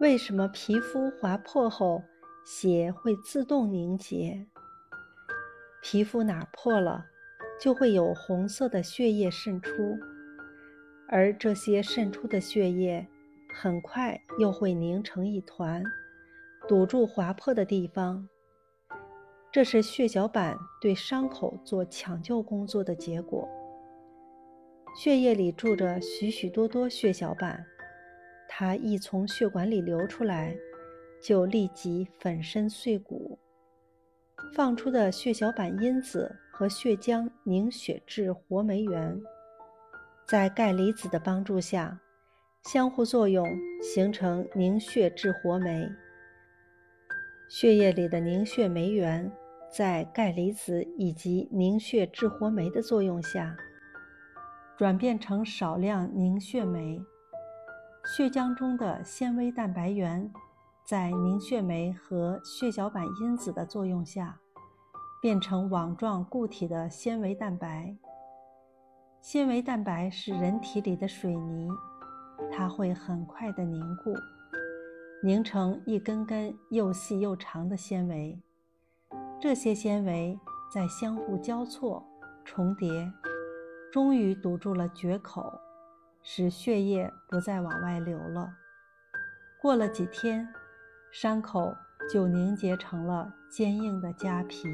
为什么皮肤划破后血会自动凝结？皮肤哪破了，就会有红色的血液渗出，而这些渗出的血液很快又会凝成一团，堵住划破的地方。这是血小板对伤口做抢救工作的结果。血液里住着许许多多血小板。它一从血管里流出来，就立即粉身碎骨。放出的血小板因子和血浆凝血质活酶原，在钙离子的帮助下，相互作用形成凝血质活酶。血液里的凝血酶原，在钙离子以及凝血质活酶的作用下，转变成少量凝血酶。血浆中的纤维蛋白原，在凝血酶和血小板因子的作用下，变成网状固体的纤维蛋白。纤维蛋白是人体里的水泥，它会很快的凝固，凝成一根根又细又长的纤维。这些纤维在相互交错、重叠，终于堵住了决口。使血液不再往外流了。过了几天，伤口就凝结成了坚硬的痂皮。